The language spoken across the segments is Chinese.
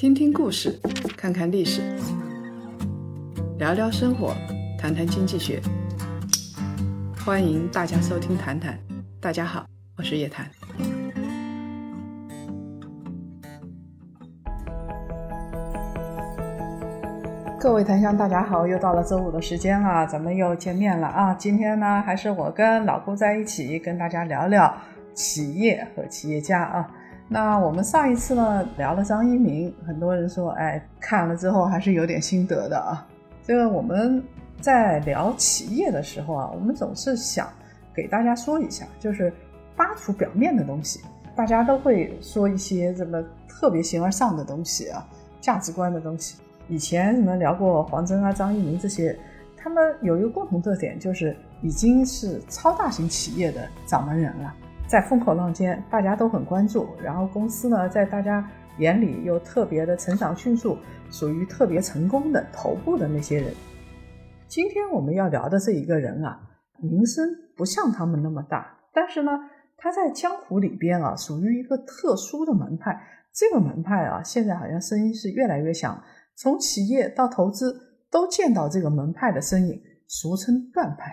听听故事，看看历史，聊聊生活，谈谈经济学。欢迎大家收听《谈谈》，大家好，我是叶檀。各位檀香，大家好，又到了周五的时间了，咱们又见面了啊！今天呢，还是我跟老顾在一起，跟大家聊聊企业和企业家啊。那我们上一次呢聊了张一鸣，很多人说，哎，看了之后还是有点心得的啊。这个我们在聊企业的时候啊，我们总是想给大家说一下，就是扒除表面的东西。大家都会说一些什么特别形而上的东西啊，价值观的东西。以前什么聊过黄峥啊、张一鸣这些，他们有一个共同特点，就是已经是超大型企业的掌门人了。在风口浪尖，大家都很关注。然后公司呢，在大家眼里又特别的成长迅速，属于特别成功的头部的那些人。今天我们要聊的这一个人啊，名声不像他们那么大，但是呢，他在江湖里边啊，属于一个特殊的门派。这个门派啊，现在好像声音是越来越响，从企业到投资都见到这个门派的身影，俗称段派。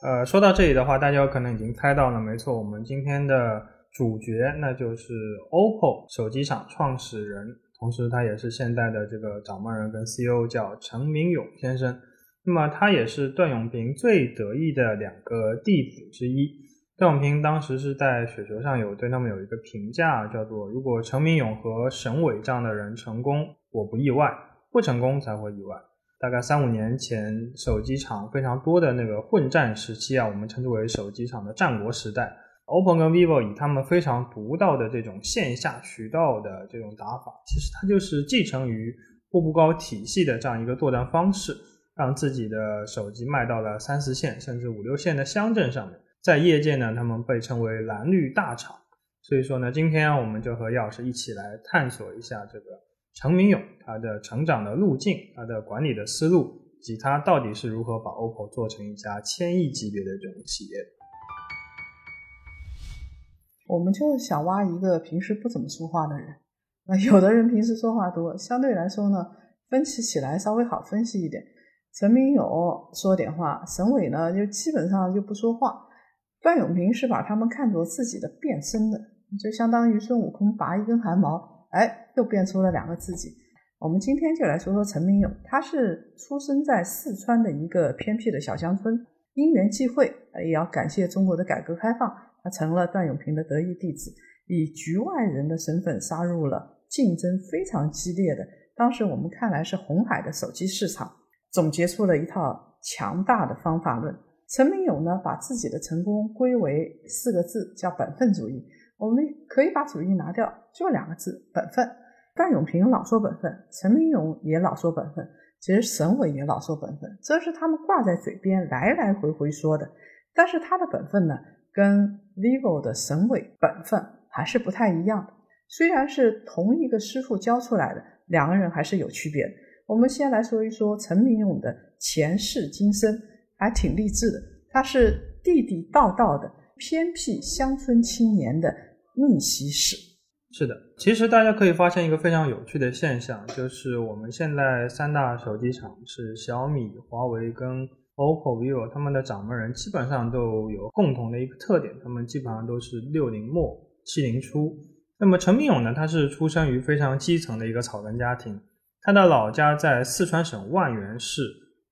呃，说到这里的话，大家可能已经猜到了，没错，我们今天的主角那就是 OPPO 手机厂创始人，同时他也是现在的这个掌门人跟 CEO，叫陈明勇先生。那么他也是段永平最得意的两个弟子之一。段永平当时是在雪球上有对他们有一个评价，叫做如果陈明勇和沈伟这样的人成功，我不意外；不成功才会意外。大概三五年前，手机厂非常多的那个混战时期啊，我们称之为手机厂的战国时代。OPPO 跟 vivo 以他们非常独到的这种线下渠道的这种打法，其实它就是继承于步步高体系的这样一个作战方式，让自己的手机卖到了三四线甚至五六线的乡镇上面。在业界呢，他们被称为蓝绿大厂。所以说呢，今天我们就和叶老师一起来探索一下这个。陈明勇他的成长的路径，他的管理的思路，及他到底是如何把 OPPO 做成一家千亿级别的这种企业。我们就想挖一个平时不怎么说话的人。那有的人平时说话多，相对来说呢，分析起来稍微好分析一点。陈明勇说点话，沈伟呢就基本上就不说话。段永平是把他们看作自己的变身的，就相当于孙悟空拔一根汗毛。哎，又变出了两个自己。我们今天就来说说陈明勇，他是出生在四川的一个偏僻的小乡村，因缘际会，也要感谢中国的改革开放，他成了段永平的得意弟子，以局外人的身份杀入了竞争非常激烈的，当时我们看来是红海的手机市场，总结出了一套强大的方法论。陈明勇呢，把自己的成功归为四个字，叫本分主义。我们可以把主义拿掉，就两个字：本分。段永平老说本分，陈明勇也老说本分，其实省委也老说本分，这是他们挂在嘴边来来回回说的。但是他的本分呢，跟 vivo 的省委本分还是不太一样的。虽然是同一个师傅教出来的，两个人还是有区别。我们先来说一说陈明勇的前世今生，还挺励志的。他是地地道道的偏僻乡村青年的。逆袭史是的，其实大家可以发现一个非常有趣的现象，就是我们现在三大手机厂是小米、华为跟 OPPO、vivo，他们的掌门人基本上都有共同的一个特点，他们基本上都是六零末七零初。那么陈明勇呢，他是出生于非常基层的一个草根家庭，他的老家在四川省万源市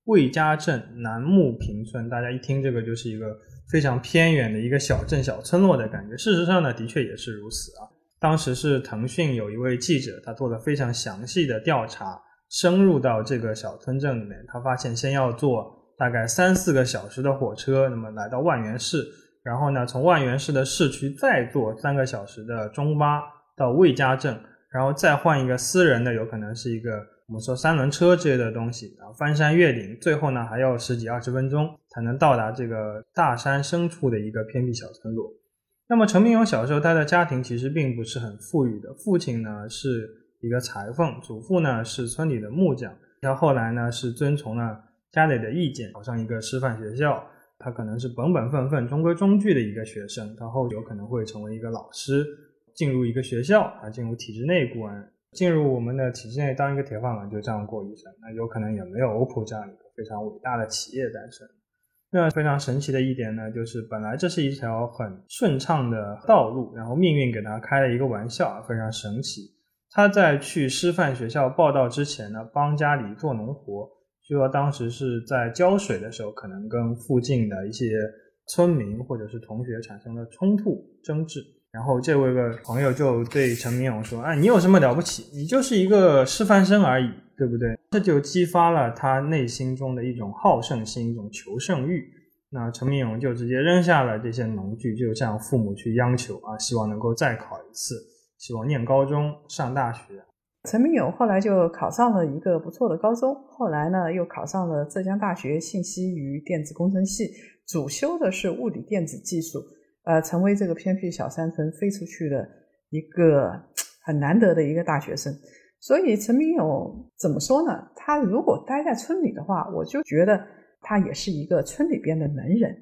魏家镇南木坪村，大家一听这个就是一个。非常偏远的一个小镇、小村落的感觉。事实上呢，的确也是如此啊。当时是腾讯有一位记者，他做了非常详细的调查，深入到这个小村镇里面。他发现，先要坐大概三四个小时的火车，那么来到万源市，然后呢，从万源市的市区再坐三个小时的中巴到魏家镇，然后再换一个私人的，有可能是一个。我们说三轮车之类的东西啊，翻山越岭，最后呢还要十几二十分钟才能到达这个大山深处的一个偏僻小村落。那么陈明勇小时候他的家庭其实并不是很富裕的，父亲呢是一个裁缝，祖父呢是村里的木匠。他后来呢是遵从了家里的意见，考上一个师范学校。他可能是本本分分、中规中矩的一个学生，他后有可能会成为一个老师，进入一个学校啊，进入体制内部进入我们的体制内当一个铁饭碗就这样过一生，那有可能也没有 OPPO 这样一个非常伟大的企业诞生。那非常神奇的一点呢，就是本来这是一条很顺畅的道路，然后命运给他开了一个玩笑，非常神奇。他在去师范学校报道之前呢，帮家里做农活，据说当时是在浇水的时候，可能跟附近的一些村民或者是同学产生了冲突争执，然后这位个朋友就对陈明勇说：“哎，你有什么了不起？你就是一个师范生而已。”对不对？这就激发了他内心中的一种好胜心，一种求胜欲。那陈明勇就直接扔下了这些农具，就向父母去央求啊，希望能够再考一次，希望念高中、上大学。陈明勇后来就考上了一个不错的高中，后来呢又考上了浙江大学信息与电子工程系，主修的是物理电子技术，呃，成为这个偏僻小山村飞出去的一个很难得的一个大学生。所以陈明勇怎么说呢？他如果待在村里的话，我就觉得他也是一个村里边的能人。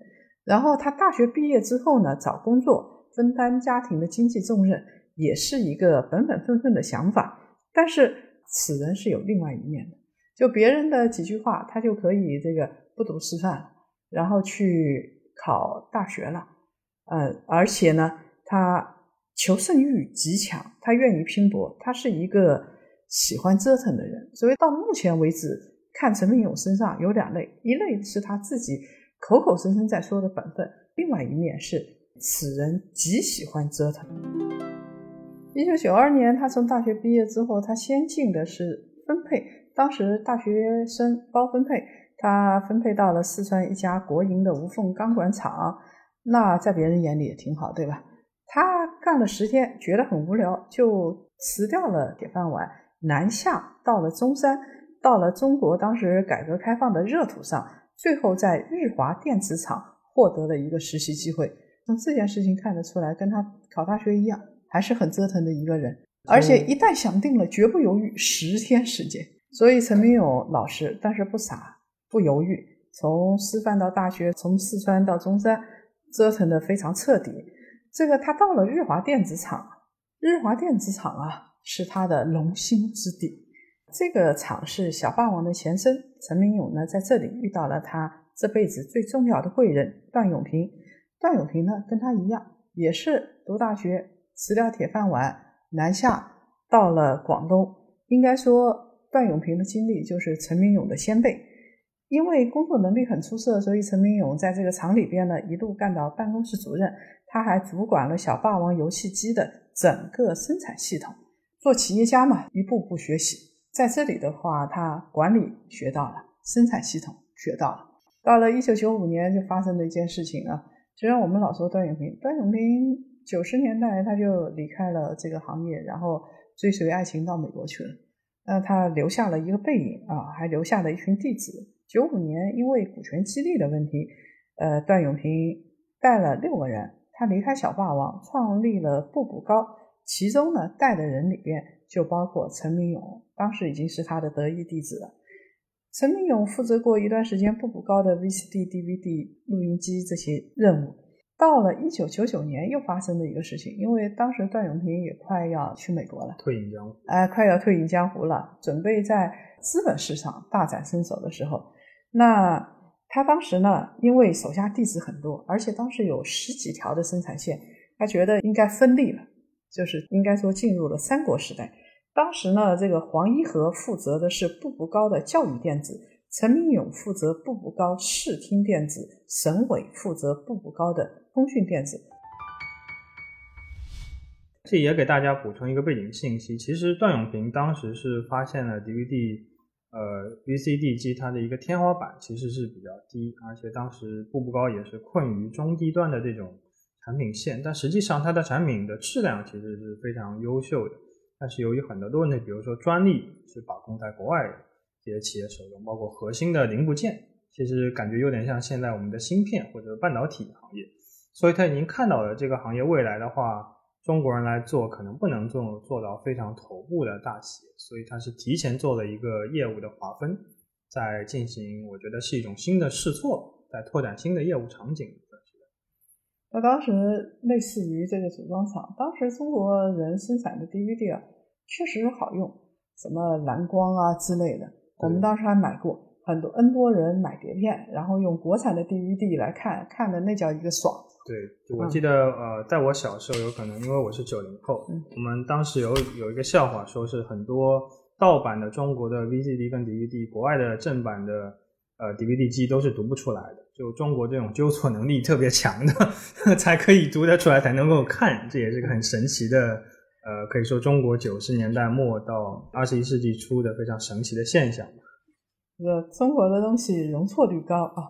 然后他大学毕业之后呢，找工作分担家庭的经济重任，也是一个本本分分的想法。但是此人是有另外一面的，就别人的几句话，他就可以这个不读师范，然后去考大学了。呃，而且呢，他求胜欲极强，他愿意拼搏，他是一个。喜欢折腾的人，所以到目前为止，看陈明勇身上有两类，一类是他自己口口声声在说的本分，另外一面是此人极喜欢折腾。一九九二年，他从大学毕业之后，他先进的是分配，当时大学生包分配，他分配到了四川一家国营的无缝钢管厂，那在别人眼里也挺好，对吧？他干了十天，觉得很无聊，就辞掉了铁饭碗。南下到了中山，到了中国当时改革开放的热土上，最后在日华电子厂获得了一个实习机会。从这件事情看得出来，跟他考大学一样，还是很折腾的一个人。而且一旦想定了，绝不犹豫，十天时间。所以陈明勇老实，但是不傻，不犹豫，从师范到大学，从四川到中山，折腾的非常彻底。这个他到了日华电子厂，日华电子厂啊。是他的龙兴之地，这个厂是小霸王的前身。陈明勇呢，在这里遇到了他这辈子最重要的贵人段永平。段永平呢，跟他一样，也是读大学辞掉铁饭碗，南下到了广东。应该说，段永平的经历就是陈明勇的先辈。因为工作能力很出色，所以陈明勇在这个厂里边呢，一路干到办公室主任。他还主管了小霸王游戏机的整个生产系统。做企业家嘛，一步步学习。在这里的话，他管理学到了，生产系统学到了。到了一九九五年，就发生了一件事情啊。虽然我们老说段永平，段永平九十年代他就离开了这个行业，然后追随爱情到美国去了。那他留下了一个背影啊，还留下了一群弟子。九五年因为股权激励的问题，呃，段永平带了六个人，他离开小霸王，创立了步步高。其中呢，带的人里边就包括陈明勇，当时已经是他的得意弟子了。陈明勇负责过一段时间步步高的 VCD、DVD 录音机这些任务。到了一九九九年，又发生了一个事情，因为当时段永平也快要去美国了，退隐江湖，哎，快要退隐江湖了，准备在资本市场大展身手的时候，那他当时呢，因为手下弟子很多，而且当时有十几条的生产线，他觉得应该分立了。就是应该说进入了三国时代。当时呢，这个黄一和负责的是步步高的教育电子，陈明勇负责步步高视听电子，沈伟负责步步高的通讯电子。这也给大家补充一个背景信息：其实段永平当时是发现了 DVD、呃 VCD 机它的一个天花板其实是比较低，而且当时步步高也是困于中低端的这种。产品线，但实际上它的产品的质量其实是非常优秀的，但是由于很多的问题，比如说专利是把控在国外的这些企业手中，包括核心的零部件，其实感觉有点像现在我们的芯片或者半导体行业，所以他已经看到了这个行业未来的话，中国人来做可能不能做做到非常头部的大企业，所以他是提前做了一个业务的划分，在进行，我觉得是一种新的试错，在拓展新的业务场景。那当时类似于这个组装厂，当时中国人生产的 DVD 啊，确实好用，什么蓝光啊之类的，我们当时还买过。很多 N 多人买碟片，然后用国产的 DVD 来看，看的那叫一个爽。对，我记得呃，在我小时候，有可能因为我是九零后，我们当时有有一个笑话，说是很多盗版的中国的 VCD 跟 DVD，国外的正版的呃 DVD 机都是读不出来的，就中国这种纠错能力特别强的 才可以读得出来，才能够看，这也是个很神奇的呃，可以说中国九十年代末到二十一世纪初的非常神奇的现象。这个中国的东西容错率高啊！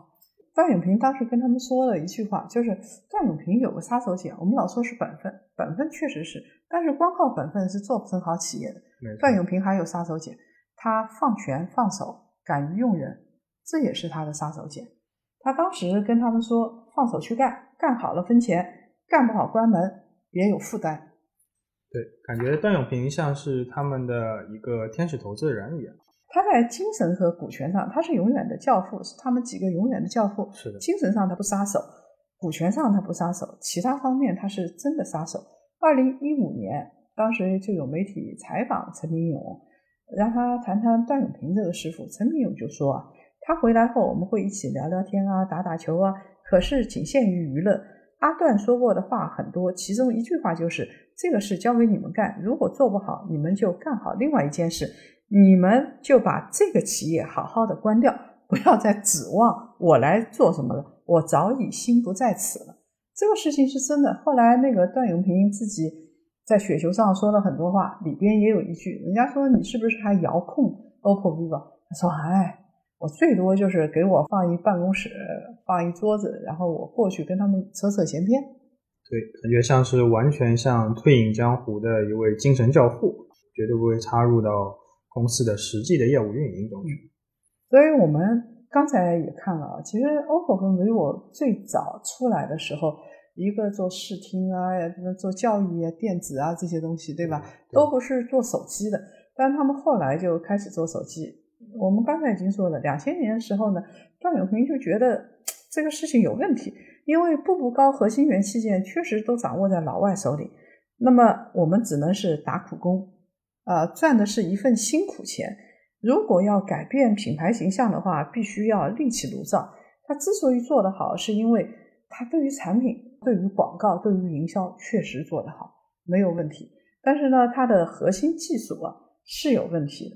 段永平当时跟他们说了一句话，就是段永平有个杀手锏。我们老说是本分，本分确实是，但是光靠本分是做不成好企业的。段永平还有杀手锏，他放权放手，敢于用人，这也是他的杀手锏。他当时跟他们说：“放手去干，干好了分钱，干不好关门，别有负担。”对，感觉段永平像是他们的一个天使投资人一样。他在精神和股权上，他是永远的教父，是他们几个永远的教父。是的，精神上他不撒手，股权上他不撒手，其他方面他是真的撒手。二零一五年，当时就有媒体采访陈明勇，让他谈谈段永平这个师傅。陈明勇就说啊，他回来后我们会一起聊聊天啊，打打球啊，可是仅限于娱乐。阿段说过的话很多，其中一句话就是这个事交给你们干，如果做不好，你们就干好另外一件事。你们就把这个企业好好的关掉，不要再指望我来做什么了。我早已心不在此了。这个事情是真的。后来那个段永平自己在雪球上说了很多话，里边也有一句，人家说你是不是还遥控 OPPO、vivo？他说：“哎，我最多就是给我放一办公室，放一桌子，然后我过去跟他们扯扯闲篇。”对，感觉像是完全像退隐江湖的一位精神教父，绝对不会插入到。公司的实际的业务运营中去，所以我们刚才也看了啊，其实 OPPO 和 vivo 最早出来的时候，一个做视听啊，做教育啊、电子啊这些东西，对吧？都不是做手机的，但他们后来就开始做手机。我们刚才已经说了，两千年的时候呢，段永平就觉得这个事情有问题，因为步步高核心元器件确实都掌握在老外手里，那么我们只能是打苦工。呃，赚的是一份辛苦钱。如果要改变品牌形象的话，必须要另起炉灶。他之所以做得好，是因为他对于产品、对于广告、对于营销确实做得好，没有问题。但是呢，它的核心技术啊是有问题的。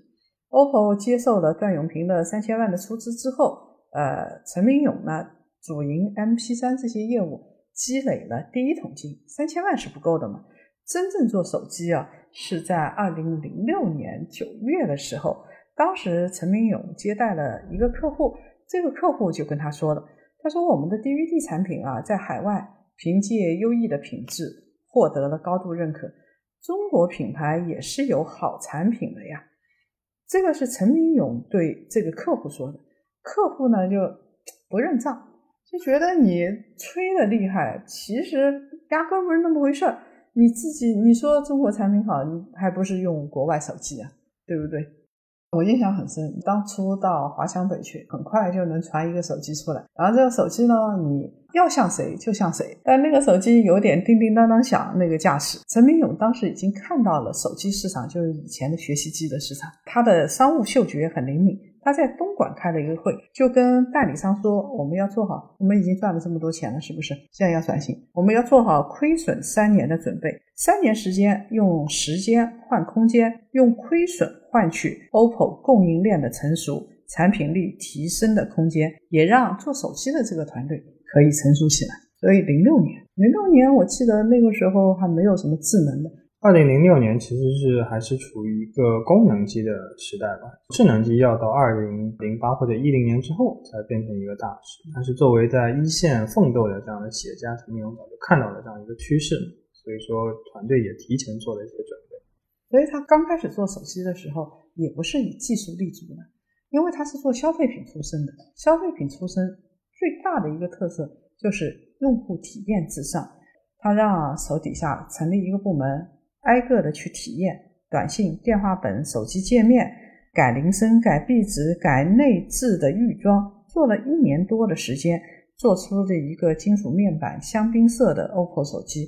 OPPO 接受了段永平的三千万的出资之后，呃，陈明勇呢主营 MP3 这些业务，积累了第一桶金。三千万是不够的嘛？真正做手机啊。是在二零零六年九月的时候，当时陈明勇接待了一个客户，这个客户就跟他说了，他说我们的 DVD 产品啊，在海外凭借优异的品质获得了高度认可，中国品牌也是有好产品的呀。这个是陈明勇对这个客户说的，客户呢就不认账，就觉得你吹的厉害，其实压根不是那么回事儿。你自己你说中国产品好，你还不是用国外手机啊，对不对？我印象很深，当初到华强北去，很快就能传一个手机出来，然后这个手机呢，你要像谁就像谁，但那个手机有点叮叮当当响，那个架势。陈明勇当时已经看到了手机市场，就是以前的学习机的市场，他的商务嗅觉很灵敏。他在东莞开了一个会，就跟代理商说：“我们要做好，我们已经赚了这么多钱了，是不是？现在要转型，我们要做好亏损三年的准备。三年时间，用时间换空间，用亏损换取 OPPO 供应链的成熟、产品力提升的空间，也让做手机的这个团队可以成熟起来。所以，零六年，零六年，我记得那个时候还没有什么智能的。”二零零六年其实是还是处于一个功能机的时代吧，智能机要到二零零八或者一零年之后才变成一个大势。但是作为在一线奋斗的这样的企业家，陈明勇早就看到了这样一个趋势，所以说团队也提前做了一些准备。所以他刚开始做手机的时候，也不是以技术立足的，因为他是做消费品出身的。消费品出身最大的一个特色就是用户体验至上，他让手底下成立一个部门。挨个的去体验短信、电话本、手机界面，改铃声、改壁纸、改内置的预装，做了一年多的时间，做出了一个金属面板香槟色的 OPPO 手机，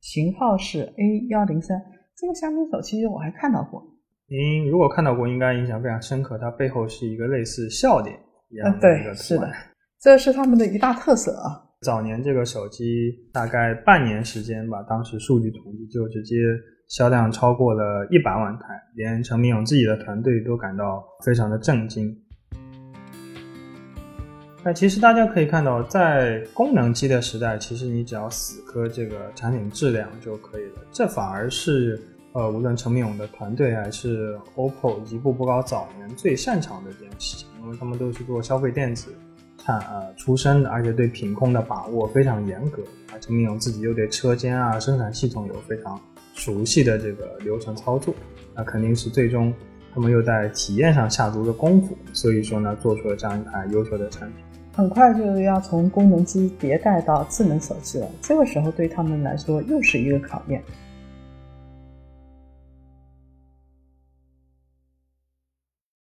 型号是 A 幺零三。这个香槟手其实我还看到过。您如果看到过，应该印象非常深刻。它背后是一个类似笑点一样的一个是的，这是他们的一大特色啊。早年这个手机大概半年时间吧，当时数据统计就直接销量超过了一百万台，连陈明勇自己的团队都感到非常的震惊。那其实大家可以看到，在功能机的时代，其实你只要死磕这个产品质量就可以了。这反而是呃，无论陈明勇的团队还是 OPPO 以及步步高早年最擅长的一件事情，因为他们都是做消费电子。产呃出身的，而且对品控的把握非常严格。啊，陈明勇自己又对车间啊、生产系统有非常熟悉的这个流程操作，那肯定是最终他们又在体验上下足了功夫。所以说呢，做出了这样一台优秀的产品。很快就要从功能机迭代到智能手机了，这个时候对他们来说又是一个考验。